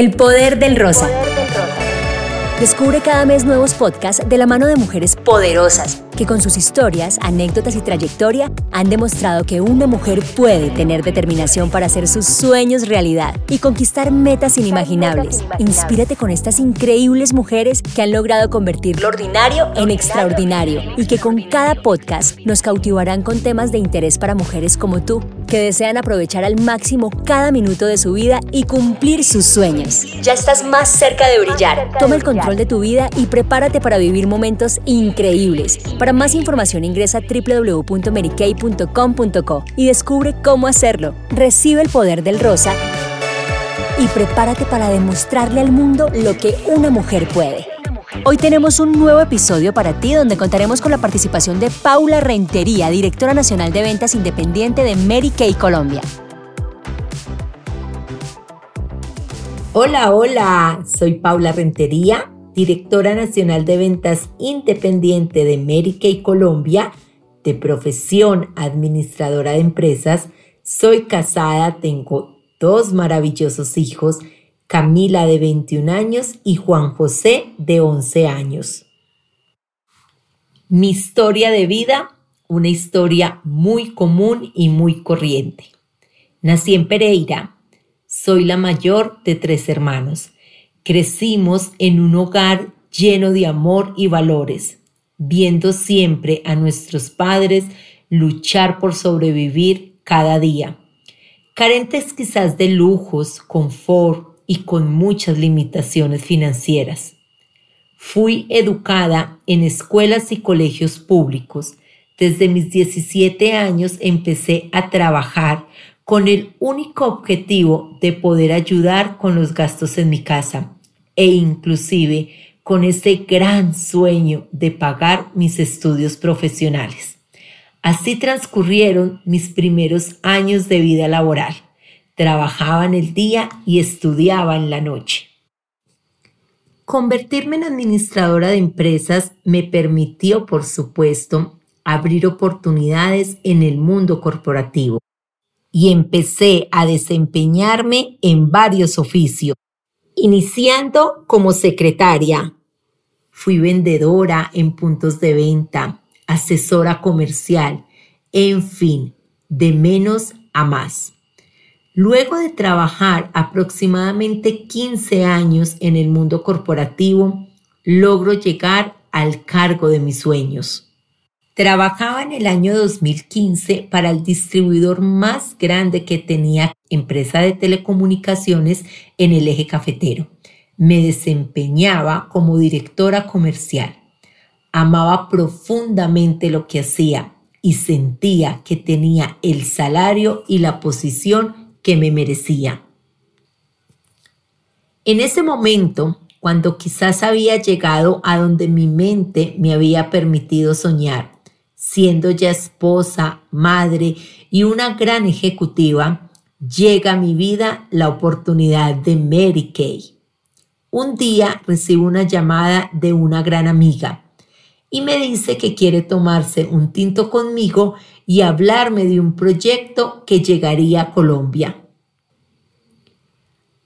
El poder del rosa. Descubre cada mes nuevos podcasts de la mano de mujeres poderosas que con sus historias, anécdotas y trayectoria han demostrado que una mujer puede tener determinación para hacer sus sueños realidad y conquistar metas inimaginables. Inspírate con estas increíbles mujeres que han logrado convertir lo ordinario en extraordinario y que con cada podcast nos cautivarán con temas de interés para mujeres como tú, que desean aprovechar al máximo cada minuto de su vida y cumplir sus sueños. Ya estás más cerca de brillar. Toma el control de tu vida y prepárate para vivir momentos increíbles. Para más información ingresa a www.merikay.com.co y descubre cómo hacerlo. Recibe el poder del rosa y prepárate para demostrarle al mundo lo que una mujer puede. Hoy tenemos un nuevo episodio para ti donde contaremos con la participación de Paula Rentería, directora nacional de ventas independiente de Mary Kay Colombia. Hola, hola, soy Paula Rentería directora nacional de ventas independiente de Mary Kay Colombia, de profesión administradora de empresas. Soy casada, tengo dos maravillosos hijos, Camila de 21 años y Juan José de 11 años. Mi historia de vida, una historia muy común y muy corriente. Nací en Pereira, soy la mayor de tres hermanos. Crecimos en un hogar lleno de amor y valores, viendo siempre a nuestros padres luchar por sobrevivir cada día. Carentes quizás de lujos, confort y con muchas limitaciones financieras. Fui educada en escuelas y colegios públicos. Desde mis 17 años empecé a trabajar con el único objetivo de poder ayudar con los gastos en mi casa e inclusive con ese gran sueño de pagar mis estudios profesionales. Así transcurrieron mis primeros años de vida laboral. Trabajaba en el día y estudiaba en la noche. Convertirme en administradora de empresas me permitió, por supuesto, abrir oportunidades en el mundo corporativo y empecé a desempeñarme en varios oficios, iniciando como secretaria. Fui vendedora en puntos de venta, asesora comercial, en fin, de menos a más. Luego de trabajar aproximadamente 15 años en el mundo corporativo, logro llegar al cargo de mis sueños. Trabajaba en el año 2015 para el distribuidor más grande que tenía empresa de telecomunicaciones en el eje cafetero. Me desempeñaba como directora comercial. Amaba profundamente lo que hacía y sentía que tenía el salario y la posición que me merecía. En ese momento, cuando quizás había llegado a donde mi mente me había permitido soñar, siendo ya esposa, madre y una gran ejecutiva, llega a mi vida la oportunidad de Mary Kay. Un día recibo una llamada de una gran amiga y me dice que quiere tomarse un tinto conmigo y hablarme de un proyecto que llegaría a Colombia.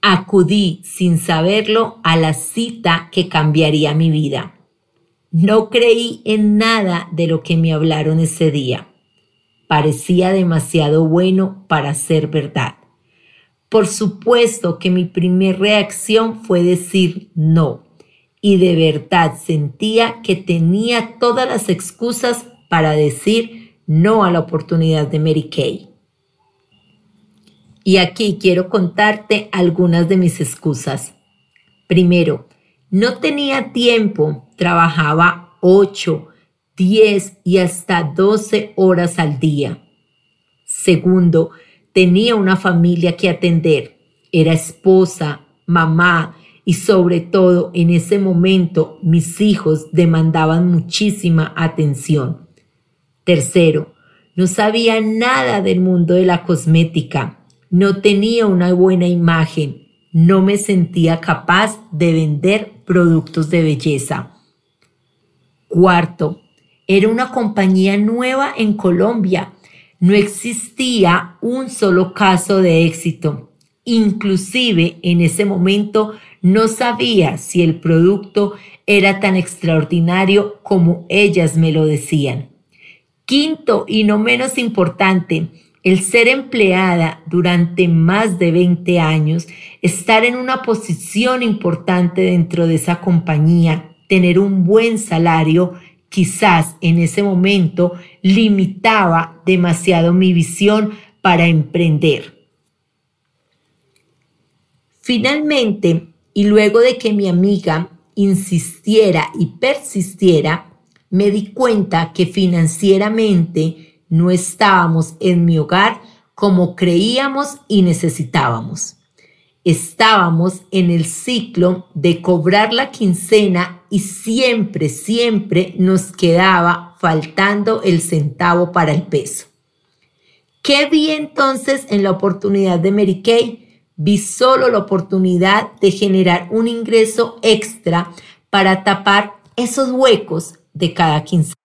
Acudí sin saberlo a la cita que cambiaría mi vida. No creí en nada de lo que me hablaron ese día. Parecía demasiado bueno para ser verdad. Por supuesto que mi primera reacción fue decir no, y de verdad sentía que tenía todas las excusas para decir no a la oportunidad de Mary Kay. Y aquí quiero contarte algunas de mis excusas. Primero, no tenía tiempo, trabajaba 8, 10 y hasta 12 horas al día. Segundo, tenía una familia que atender. Era esposa, mamá y sobre todo en ese momento mis hijos demandaban muchísima atención. Tercero, no sabía nada del mundo de la cosmética. No tenía una buena imagen no me sentía capaz de vender productos de belleza. Cuarto, era una compañía nueva en Colombia. No existía un solo caso de éxito. Inclusive en ese momento no sabía si el producto era tan extraordinario como ellas me lo decían. Quinto y no menos importante, el ser empleada durante más de 20 años, estar en una posición importante dentro de esa compañía, tener un buen salario, quizás en ese momento limitaba demasiado mi visión para emprender. Finalmente, y luego de que mi amiga insistiera y persistiera, me di cuenta que financieramente no estábamos en mi hogar como creíamos y necesitábamos. Estábamos en el ciclo de cobrar la quincena y siempre, siempre nos quedaba faltando el centavo para el peso. ¿Qué vi entonces en la oportunidad de Mary Kay? Vi solo la oportunidad de generar un ingreso extra para tapar esos huecos de cada quincena.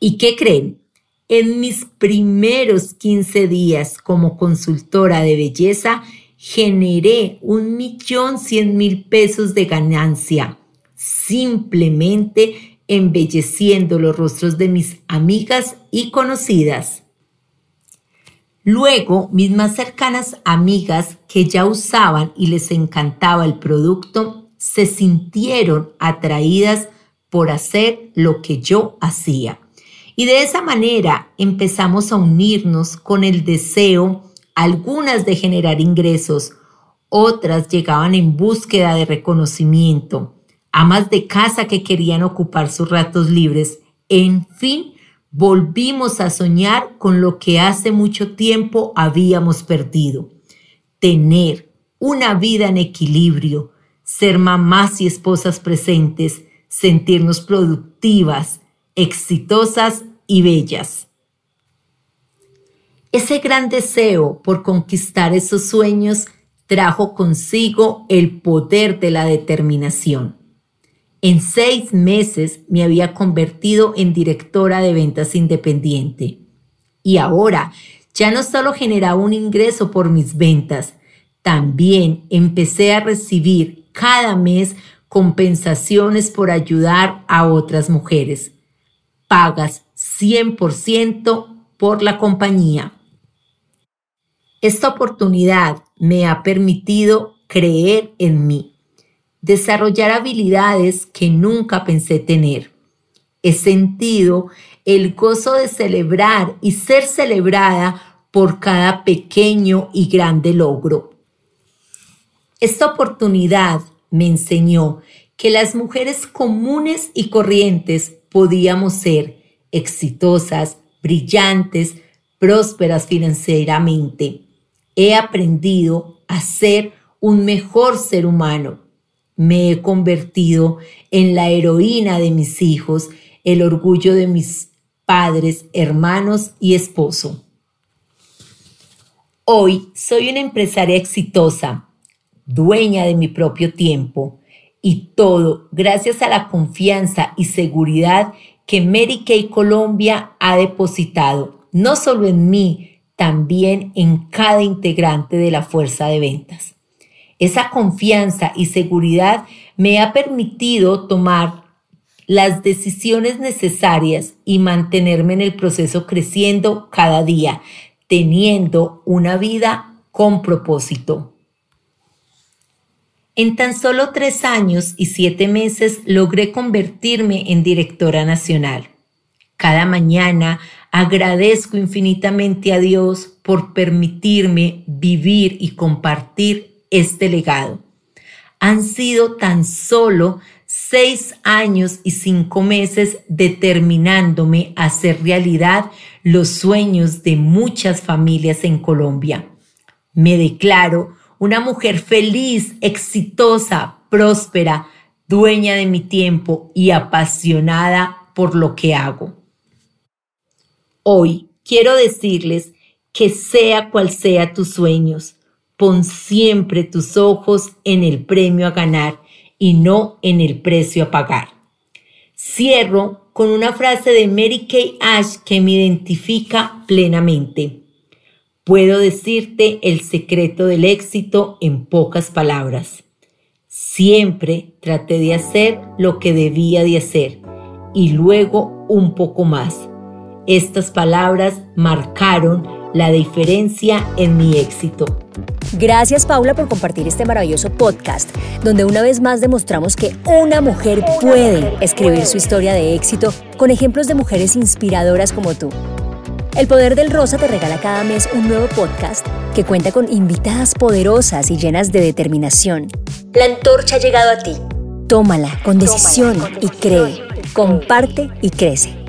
¿Y qué creen? En mis primeros 15 días como consultora de belleza, generé un millón cien mil pesos de ganancia, simplemente embelleciendo los rostros de mis amigas y conocidas. Luego, mis más cercanas amigas que ya usaban y les encantaba el producto, se sintieron atraídas por hacer lo que yo hacía. Y de esa manera empezamos a unirnos con el deseo, algunas de generar ingresos, otras llegaban en búsqueda de reconocimiento, amas de casa que querían ocupar sus ratos libres, en fin, volvimos a soñar con lo que hace mucho tiempo habíamos perdido. Tener una vida en equilibrio, ser mamás y esposas presentes, sentirnos productivas, exitosas y bellas. Ese gran deseo por conquistar esos sueños trajo consigo el poder de la determinación. En seis meses me había convertido en directora de ventas independiente. Y ahora ya no solo generaba un ingreso por mis ventas, también empecé a recibir cada mes compensaciones por ayudar a otras mujeres. Pagas 100% por la compañía. Esta oportunidad me ha permitido creer en mí desarrollar habilidades que nunca pensé tener. He sentido el gozo de celebrar y ser celebrada por cada pequeño y grande logro. Esta oportunidad me enseñó que las mujeres comunes y corrientes podíamos ser exitosas, brillantes, prósperas financieramente. He aprendido a ser un mejor ser humano me he convertido en la heroína de mis hijos, el orgullo de mis padres, hermanos y esposo. Hoy soy una empresaria exitosa, dueña de mi propio tiempo y todo gracias a la confianza y seguridad que Mary Kay Colombia ha depositado, no solo en mí, también en cada integrante de la fuerza de ventas. Esa confianza y seguridad me ha permitido tomar las decisiones necesarias y mantenerme en el proceso creciendo cada día, teniendo una vida con propósito. En tan solo tres años y siete meses logré convertirme en directora nacional. Cada mañana agradezco infinitamente a Dios por permitirme vivir y compartir este legado. Han sido tan solo seis años y cinco meses determinándome a hacer realidad los sueños de muchas familias en Colombia. Me declaro una mujer feliz, exitosa, próspera, dueña de mi tiempo y apasionada por lo que hago. Hoy quiero decirles que sea cual sea tus sueños, Pon siempre tus ojos en el premio a ganar y no en el precio a pagar. Cierro con una frase de Mary Kay Ash que me identifica plenamente. Puedo decirte el secreto del éxito en pocas palabras. Siempre traté de hacer lo que debía de hacer y luego un poco más. Estas palabras marcaron la diferencia en mi éxito. Gracias Paula por compartir este maravilloso podcast, donde una vez más demostramos que una mujer puede escribir su historia de éxito con ejemplos de mujeres inspiradoras como tú. El Poder del Rosa te regala cada mes un nuevo podcast que cuenta con invitadas poderosas y llenas de determinación. La antorcha ha llegado a ti. Tómala con decisión y cree. Comparte y crece.